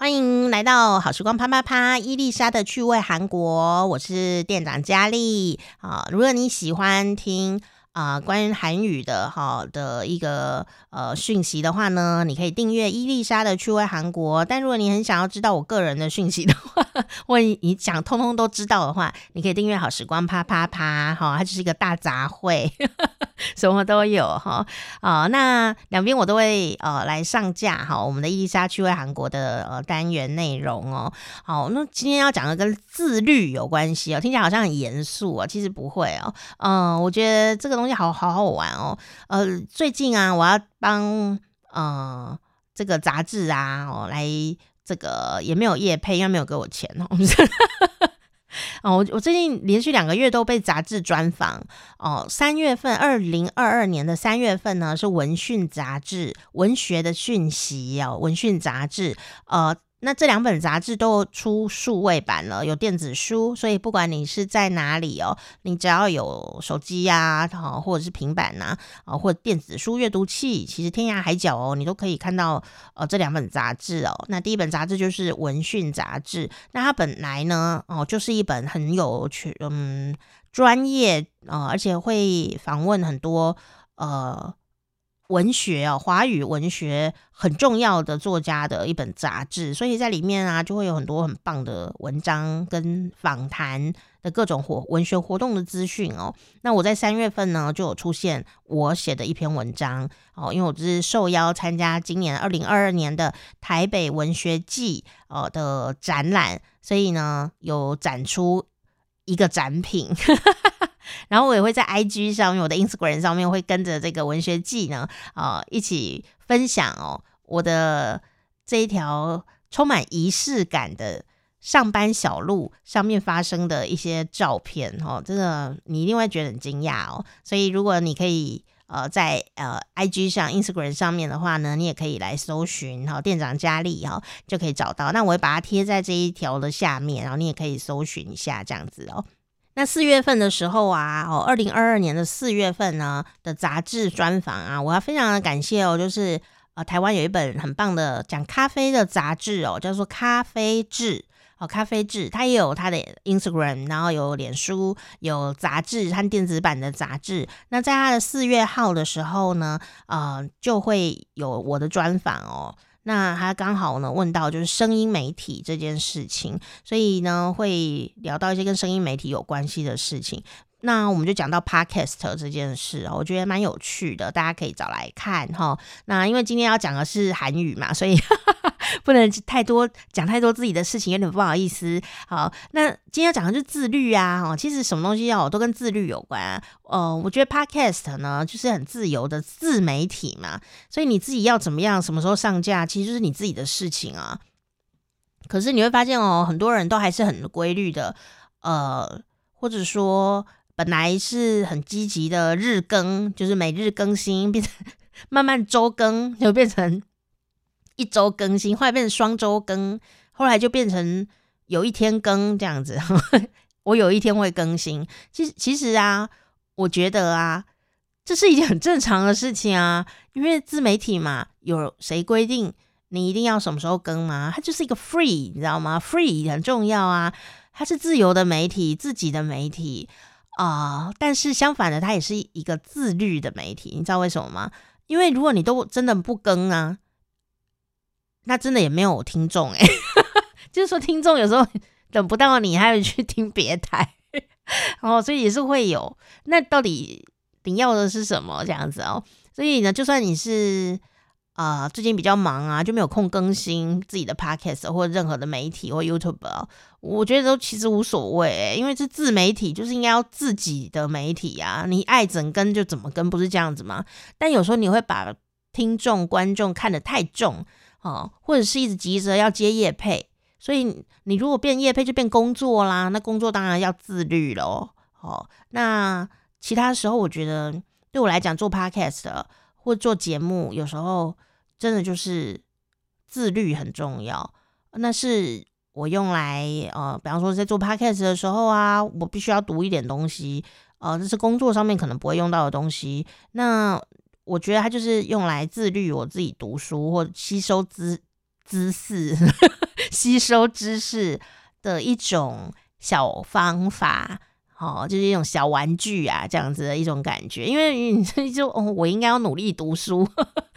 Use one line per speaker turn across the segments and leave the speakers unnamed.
欢迎来到好时光啪啪啪，伊丽莎的趣味韩国，我是店长佳丽啊。如果你喜欢听啊、关于韩语的哈的一个呃讯息的话呢，你可以订阅伊丽莎的趣味韩国。但如果你很想要知道我个人的讯息的话，或你想通通都知道的话，你可以订阅好时光啪啪啪哈，它就是一个大杂烩。什么都有哈啊、那两边我都会呃来上架哈，我们的伊丽莎趣味韩国的呃单元内容哦。好，那今天要讲的跟自律有关系哦，听起来好像很严肃啊，其实不会哦。嗯、我觉得这个东西好好好玩哦。呃，最近啊，我要帮呃这个杂志啊哦来这个也没有业配，因为没有给我钱哦。哦，我我最近连续两个月都被杂志专访哦。三月份，二零二二年的三月份呢，是文讯杂志，文学的讯息哦，文讯杂志，呃。那这两本杂志都出数位版了，有电子书，所以不管你是在哪里哦，你只要有手机呀，好或者是平板呐，啊或者电子书阅读器，其实天涯海角哦，你都可以看到呃这两本杂志哦。那第一本杂志就是文讯杂志，那它本来呢哦就是一本很有趣嗯专业啊、而且会访问很多呃。文学哦，华语文学很重要的作家的一本杂志，所以在里面啊，就会有很多很棒的文章跟访谈的各种活文学活动的资讯哦。那我在三月份呢，就有出现我写的一篇文章哦，因为我是受邀参加今年二零二二年的台北文学季呃的展览，所以呢有展出一个展品。然后我也会在 IG 上面，我的 Instagram 上面会跟着这个文学季呢，啊、一起分享哦，我的这一条充满仪式感的上班小路上面发生的一些照片哦，这个你一定会觉得很惊讶哦。所以如果你可以呃在呃 IG 上 Instagram 上面的话呢，你也可以来搜寻哈、哦、店长佳丽哈、哦，就可以找到。那我会把它贴在这一条的下面，然后你也可以搜寻一下这样子哦。那四月份的时候啊，哦，二零二二年的四月份呢的杂志专访啊，我要非常的感谢哦，就是呃，台湾有一本很棒的讲咖啡的杂志哦，叫做《咖啡志》哦，《咖啡志》它也有它的 Instagram，然后有脸书，有杂志和电子版的杂志。那在它的四月号的时候呢，呃，就会有我的专访哦。那他刚好呢问到就是声音媒体这件事情，所以呢会聊到一些跟声音媒体有关系的事情。那我们就讲到 Podcast 这件事，我觉得蛮有趣的，大家可以找来看哈。那因为今天要讲的是韩语嘛，所以 不能太多讲太多自己的事情，有点不好意思。好，那今天要讲的是自律啊，哈，其实什么东西哦都跟自律有关啊。呃，我觉得 Podcast 呢就是很自由的自媒体嘛，所以你自己要怎么样，什么时候上架，其实就是你自己的事情啊。可是你会发现哦，很多人都还是很规律的，呃，或者说。本来是很积极的日更，就是每日更新，变成 慢慢周更，就变成一周更新，后来变成双周更，后来就变成有一天更这样子。我有一天会更新，其实其实啊，我觉得啊，这是一件很正常的事情啊，因为自媒体嘛，有谁规定你一定要什么时候更吗？它就是一个 free，你知道吗？free 很重要啊，它是自由的媒体，自己的媒体。啊、但是相反的，它也是一个自律的媒体，你知道为什么吗？因为如果你都真的不更啊，那真的也没有听众哎，就是说听众有时候等不到你，还要去听别台，哦，所以也是会有。那到底你要的是什么这样子哦？所以呢，就算你是。啊、最近比较忙啊，就没有空更新自己的 podcast 或者任何的媒体或 YouTube。我觉得都其实无所谓、因为是自媒体，就是应该要自己的媒体啊，你爱怎跟就怎么跟，不是这样子吗？但有时候你会把听众、观众看得太重哦，或者是一直急着要接业配，所以你如果变业配就变工作啦，那工作当然要自律咯。哦，那其他时候我觉得对我来讲做 podcast 或做节目，有时候。真的就是自律很重要，那是我用来呃，比方说在做 podcast 的时候啊，我必须要读一点东西，呃，这是工作上面可能不会用到的东西。那我觉得它就是用来自律我自己读书或吸收知知识，吸收知识的一种小方法。哦，就是一种小玩具啊，这样子的一种感觉。因为你 就哦，我应该要努力读书，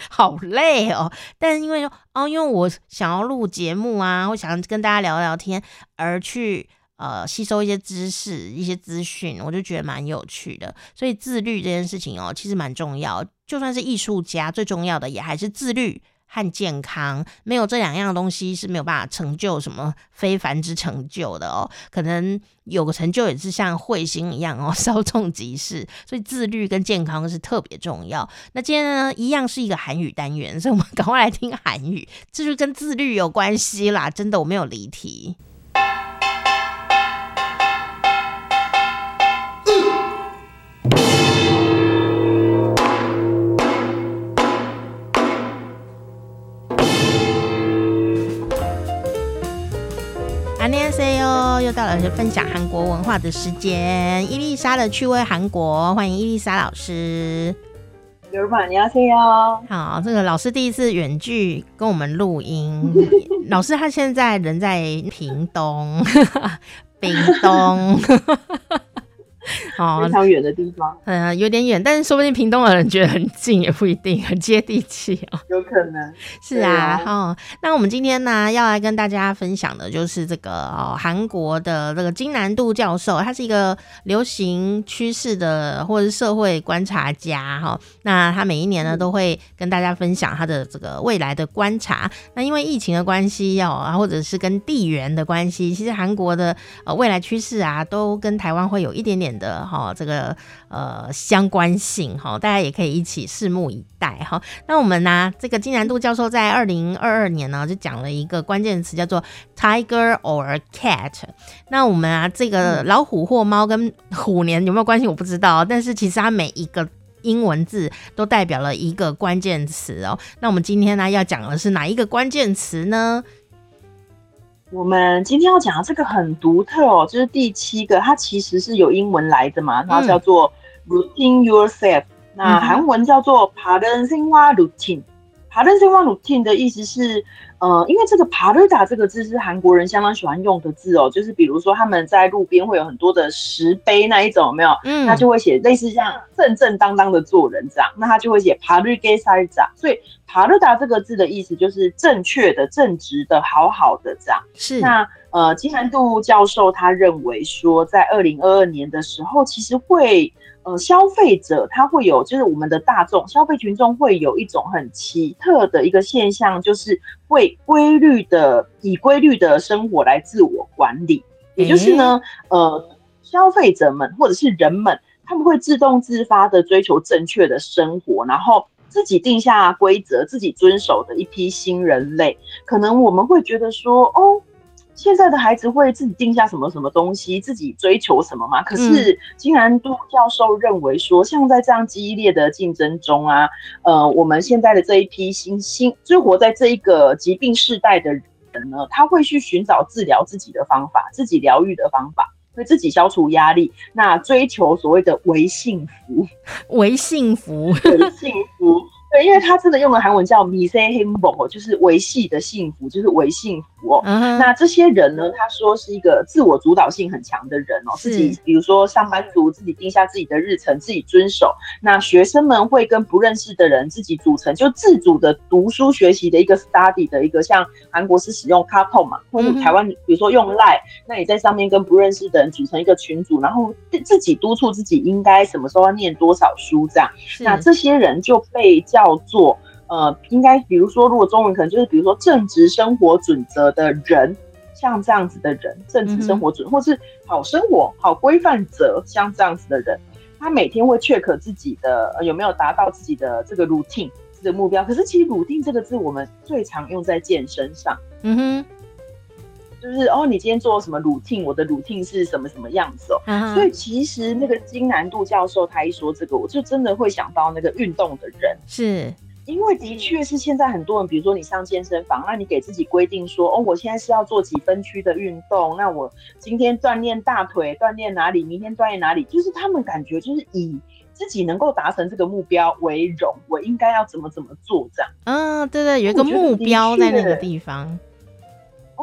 好累哦。但因为哦，因为我想要录节目啊，我想跟大家聊聊天，而去呃吸收一些知识、一些资讯，我就觉得蛮有趣的。所以自律这件事情哦，其实蛮重要。就算是艺术家，最重要的也还是自律。和健康，没有这两样东西是没有办法成就什么非凡之成就的哦。可能有个成就也是像彗星一样哦，稍纵即逝。所以自律跟健康是特别重要。那今天呢，一样是一个韩语单元，所以我们 赶快来听韩语，这就跟自律有关系啦。真的，我没有离题。又到了分享韩国文化的时间。伊丽莎的趣味韩国，欢迎伊丽莎老师。
刘老板，你哦。好，
这个老师第一次远距跟我们录音。老师他现在人在屏东，屏东。
哦，非常远的地方，
嗯，有点远，但是说不定屏东的人觉得很近，也不一定，很接地气哦。
有可能
是啊，哦、啊，那我们今天呢，要来跟大家分享的就是这个哦，韩国的这个金南度教授，他是一个流行趋势的或者是社会观察家哈、哦。那他每一年呢，都会跟大家分享他的这个未来的观察。那因为疫情的关系哦，或者是跟地缘的关系，其实韩国的呃未来趋势啊，都跟台湾会有一点点的哈，这个呃相关性哈，大家也可以一起拭目以待哈。那我们呢，这个金南度教授在二零二二年呢，就讲了一个关键词，叫做 Tiger or Cat。那我们啊，这个老虎或猫跟虎年有没有关系？我不知道，但是其实它每一个英文字都代表了一个关键词哦。那我们今天呢，要讲的是哪一个关键词呢？
我们今天要讲的这个很独特哦，就是第七个，它其实是有英文来的嘛，它叫做 routine yourself，、那韩文叫做 p a r e n t i n g routine。p a r e n t i n g routine 的意思是，呃，因为这个 “parada” 这个字是韩国人相当喜欢用的字哦，就是比如说他们在路边会有很多的石碑那一种，有没有？嗯，他就会写类似像正正当当的做人这样，那他就会写 p a r u 长 s 所以 “parada” 这个字的意思就是正确的、正直的、好好的这样。是那。呃，金南度教授他认为说，在二零二二年的时候，其实会。呃，消费者他会有，就是我们的大众消费群众会有一种很奇特的一个现象，就是会规律的以规律的生活来自我管理。也就是呢，呃，消费者们或者是人们，他们会自动自发的追求正确的生活，然后自己定下规则，自己遵守的一批新人类。可能我们会觉得说，哦。现在的孩子会自己定下什么什么东西，自己追求什么吗？可是金南度教授认为说，像在这样激烈的竞争中啊，呃，我们现在的这一批新新就活在这一个疾病世代的人呢，他会去寻找治疗自己的方法，自己疗愈的方法，会自己消除压力，那追求所谓的唯幸福，
唯幸福，
微幸福。对，因为他真的用的韩文叫 “misaehembo”，就是维系的幸福，就是维幸福哦。Uh. 那这些人呢，他说是一个自我主导性很强的人哦，自己比如说上班族自己定下自己的日程，自己遵守。那学生们会跟不认识的人自己组成，就自主的读书学习的一个 study 的一个，像韩国是使用 Kakao 嘛，或者台湾比如说用 Line，那你在上面跟不认识的人组成一个群组，然后自己督促自己应该什么时候要念多少书这样。那这些人就被叫。叫做呃，应该比如说，如果中文可能就是比如说正直生活准则的人，像这样子的人，正直生活准，或是好生活好规范者，像这样子的人，他每天会 check 自己的、呃、有没有达到自己的这个 routine 这个目标。可是其实 routine 这个字，我们最常用在健身上。嗯哼。就是哦，你今天做什么 routine？我的 routine 是什么什么样子哦？Uh. 所以其实那个金南度教授他一说这个，我就真的会想到那个运动的人，是因为的确是现在很多人，比如说你上健身房，那你给自己规定说，哦，我现在是要做几分区的运动，那我今天锻炼大腿，锻炼哪里，明天锻炼哪里，就是他们感觉就是以自己能够达成这个目标为荣，我应该要怎么怎么做这样。
嗯，对对，有一个目标在那个地方。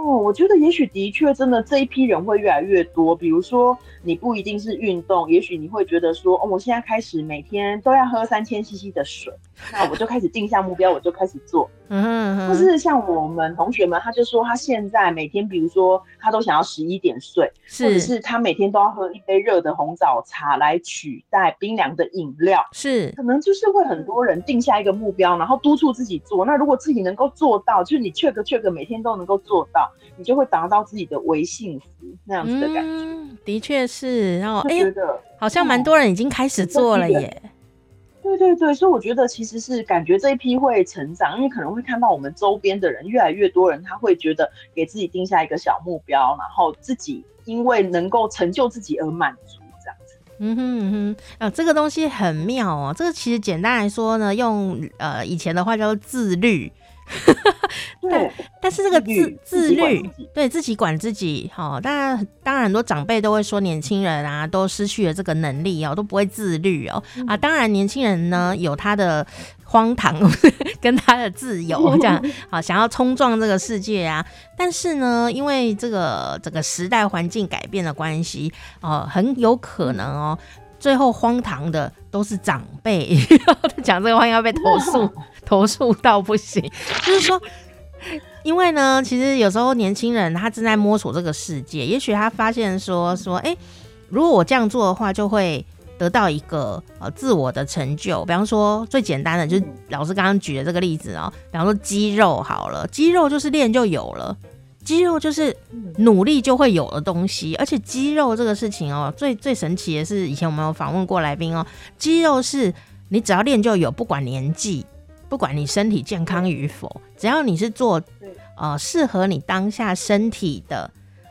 哦，我觉得也许的确真的这一批人会越来越多。比如说，你不一定是运动，也许你会觉得说，哦，我现在开始每天都要喝三千 CC 的水，那我就开始定下目标，我就开始做。嗯哼哼。或是像我们同学们，他就说他现在每天，比如说他都想要十一点睡，是或者是他每天都要喝一杯热的红枣茶来取代冰凉的饮料。是，可能就是会很多人定下一个目标，然后督促自己做。那如果自己能够做到，就是你 check check 每天都能够做到。你就会达到自己的微幸福那样子的感觉，
嗯、的确是。然后哎，好像蛮多人已经开始做了耶。
对对对，所以我觉得其实是感觉这一批会成长，因为可能会看到我们周边的人越来越多人，他会觉得给自己定下一个小目标，然后自己因为能够成就自己而满足这样子。
嗯哼嗯哼，啊，这个东西很妙哦。这个其实简单来说呢，用呃以前的话叫做自律。对，但是这个自自律，对自己管自己，哈，当然，当然很多长辈都会说，年轻人啊，都失去了这个能力哦，都不会自律哦，啊，当然，年轻人呢有他的荒唐 跟他的自由，这样 啊，想要冲撞这个世界啊，但是呢，因为这个这个时代环境改变的关系，哦，很有可能哦。最后荒唐的都是长辈，讲这个话应该被投诉，投诉到不行。就是说，因为呢，其实有时候年轻人他正在摸索这个世界，也许他发现说说，哎、欸，如果我这样做的话，就会得到一个呃自我的成就。比方说，最简单的就是老师刚刚举的这个例子哦，比方说肌肉好了，肌肉就是练就有了。肌肉就是努力就会有的东西，而且肌肉这个事情哦，最最神奇的是，以前我们有访问过来宾哦，肌肉是你只要练就有，不管年纪，不管你身体健康与否，只要你是做呃适合你当下身体的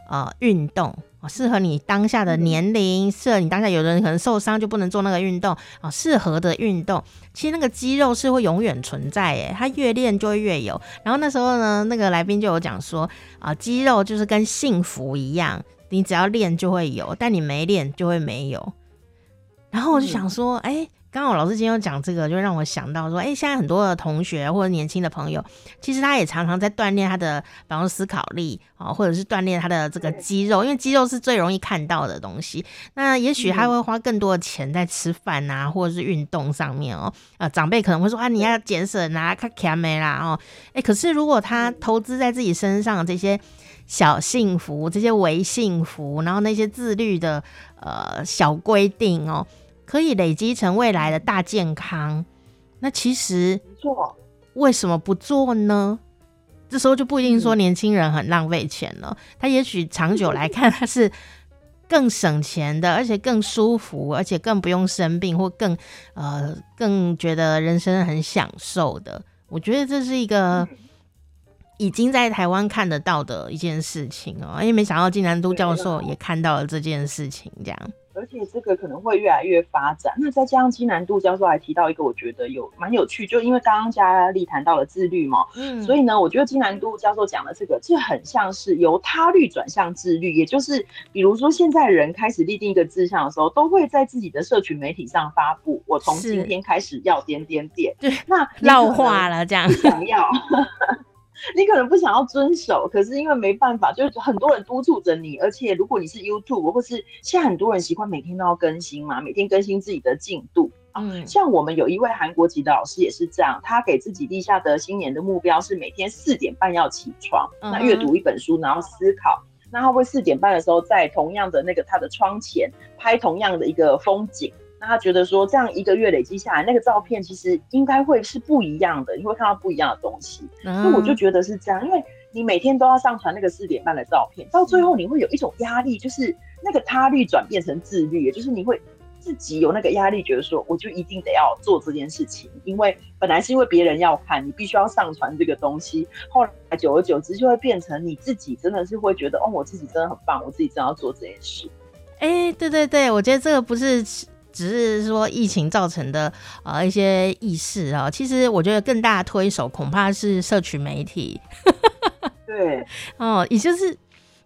呃运动。适合你当下的年龄，适合你当下，有的人可能受伤就不能做那个运动啊。适合的运动，其实那个肌肉是会永远存在，诶，它越练就会越有。然后那时候呢，那个来宾就有讲说啊，肌肉就是跟幸福一样，你只要练就会有，但你没练就会没有。然后我就想说，哎、欸。刚好老师今天有讲这个，就让我想到说，哎，现在很多的同学或者年轻的朋友，其实他也常常在锻炼他的，比方说思考力啊，或者是锻炼他的这个肌肉，因为肌肉是最容易看到的东西。那也许他会花更多的钱在吃饭啊，或者是运动上面哦。啊，长辈可能会说啊，你要减省啊，看卡没啦哦。哎，可是如果他投资在自己身上这些小幸福、这些微幸福，然后那些自律的呃小规定哦。可以累积成未来的大健康，那其实做为什么不做呢？这时候就不一定说年轻人很浪费钱了，他也许长久来看他是更省钱的，而且更舒服，而且更不用生病，或更呃更觉得人生很享受的。我觉得这是一个已经在台湾看得到的一件事情哦，因为没想到竟然都教授也看到了这件事情，这样。
而且这个可能会越来越发展。那再加上金南度教授还提到一个，我觉得有蛮有趣，就因为刚刚佳丽谈到了自律嘛，嗯，所以呢，我觉得金南度教授讲的这个，这很像是由他律转向自律，也就是比如说现在人开始立定一个志向的时候，都会在自己的社群媒体上发布，我从今天开始要点点点，对，那
绕化了这样，
想要。你可能不想要遵守，可是因为没办法，就是很多人督促着你。而且如果你是 YouTube，或是现在很多人习惯每天都要更新嘛，每天更新自己的进度。嗯，像我们有一位韩国籍的老师也是这样，他给自己立下的新年的目标是每天四点半要起床，嗯、那阅读一本书，然后思考。那他会四点半的时候在同样的那个他的窗前拍同样的一个风景。那他觉得说，这样一个月累积下来，那个照片其实应该会是不一样的，你会看到不一样的东西。嗯、所以我就觉得是这样，因为你每天都要上传那个四点半的照片，到最后你会有一种压力，就是那个他律转变成自律，也就是你会自己有那个压力，觉得说我就一定得要做这件事情，因为本来是因为别人要看，你必须要上传这个东西，后来久而久之就会变成你自己真的是会觉得，哦，我自己真的很棒，我自己真的要做这件事。
哎、欸，对对对，我觉得这个不是。只是说疫情造成的呃一些意识啊，其实我觉得更大的推手恐怕是社群媒体。
对，
哦，也就是，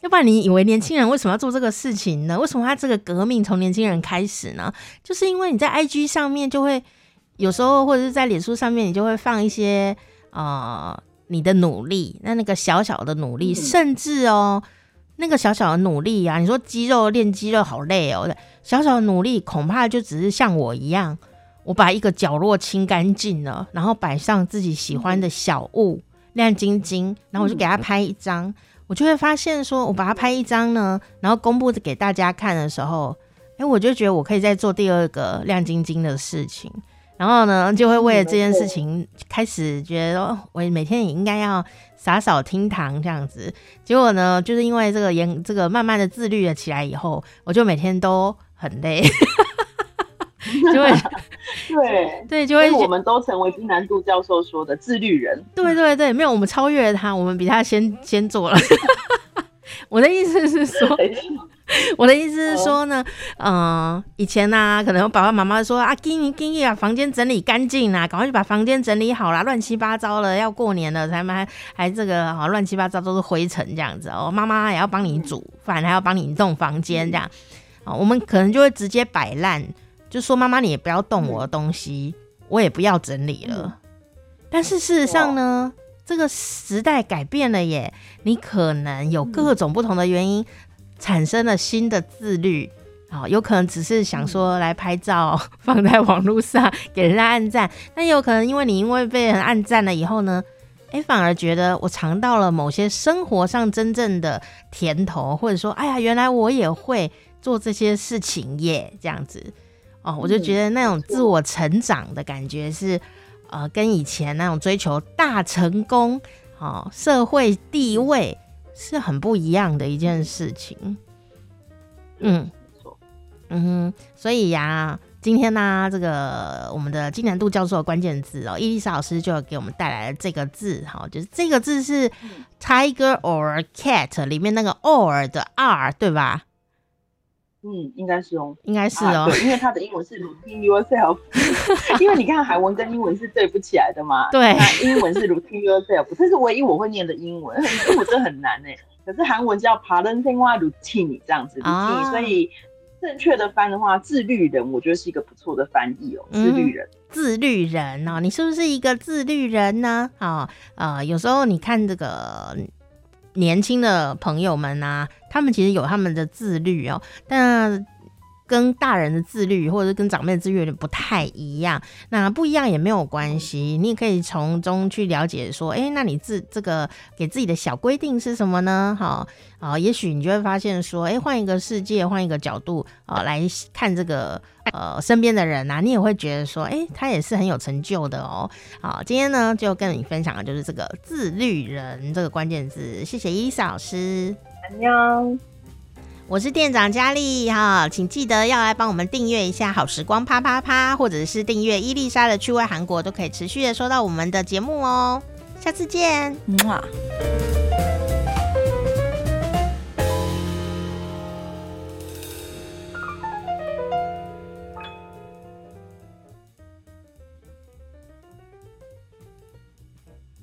要不然你以为年轻人为什么要做这个事情呢？为什么他这个革命从年轻人开始呢？就是因为你在 IG 上面就会有时候或者是在脸书上面，你就会放一些呃你的努力，那那个小小的努力，甚至哦，那个小小的努力啊，你说肌肉练肌肉好累哦，小小的努力恐怕就只是像我一样，我把一个角落清干净了，然后摆上自己喜欢的小物，亮晶晶，然后我就给他拍一张，我就会发现说，我把它拍一张呢，然后公布给大家看的时候，哎，我就觉得我可以再做第二个亮晶晶的事情。然后呢，就会为了这件事情开始觉得，我每天也应该要洒扫厅堂这样子。结果呢，就是因为这个严，这个慢慢的自律了起来以后，我就每天都很累，就会
对
对，就会
我们都成为金南度教授说的自律人。
对对对，没有，我们超越了他，我们比他先先做了。我的意思是说。我的意思是说呢，嗯、呃，以前呢、啊，可能爸爸妈妈说啊，给你给你把房间整理干净啦，赶快去把房间整理好啦，乱七八糟了，要过年了，才还还这个好乱七八糟都是灰尘这样子哦，妈妈也要帮你煮饭，还要帮你弄房间这样，啊，我们可能就会直接摆烂，就说妈妈你也不要动我的东西，我也不要整理了。但是事实上呢，这个时代改变了耶，你可能有各种不同的原因。产生了新的自律，哦，有可能只是想说来拍照 放在网络上给人家按赞，但有可能因为你因为被人按赞了以后呢，哎、欸，反而觉得我尝到了某些生活上真正的甜头，或者说，哎呀，原来我也会做这些事情耶，这样子，哦，我就觉得那种自我成长的感觉是，呃，跟以前那种追求大成功，哦，社会地位。是很不一样的一件事情，嗯，嗯哼，所以呀、啊，今天呢、啊，这个我们的金南度教授的关键字哦，伊丽莎老师就给我们带来了这个字，哈，就是这个字是 tiger or cat 里面那个 or 的 r，对吧？
嗯，应该是哦，
应该是哦，
因为它的英文是 routine yourself，因为你看韩文跟英文是对不起来的嘛，
对，
英文是 routine yourself，这是唯一我会念的英文，英文这很难哎，可是韩文叫 parenting w a routine 这样子 routine，所以正确的翻的话，自律人我觉得是一个不错的翻译哦，自律人，自律人哦，
你是不是一个自律人呢？啊啊，有时候你看这个。年轻的朋友们呐、啊，他们其实有他们的自律哦，但跟大人的自律或者是跟长辈的自律有点不太一样。那不一样也没有关系，你也可以从中去了解说，哎、那你自这个给自己的小规定是什么呢？哈啊，也许你就会发现说，哎、换一个世界，换一个角度啊来看这个。呃，身边的人呐、啊，你也会觉得说，哎、欸，他也是很有成就的哦。好，今天呢，就跟你分享的就是这个自律人这个关键字。谢谢伊丽莎老师。
安妞，
我是店长佳丽哈，请记得要来帮我们订阅一下好时光啪啪啪，或者是订阅伊丽莎的趣味韩国，都可以持续的收到我们的节目哦。下次见，木马。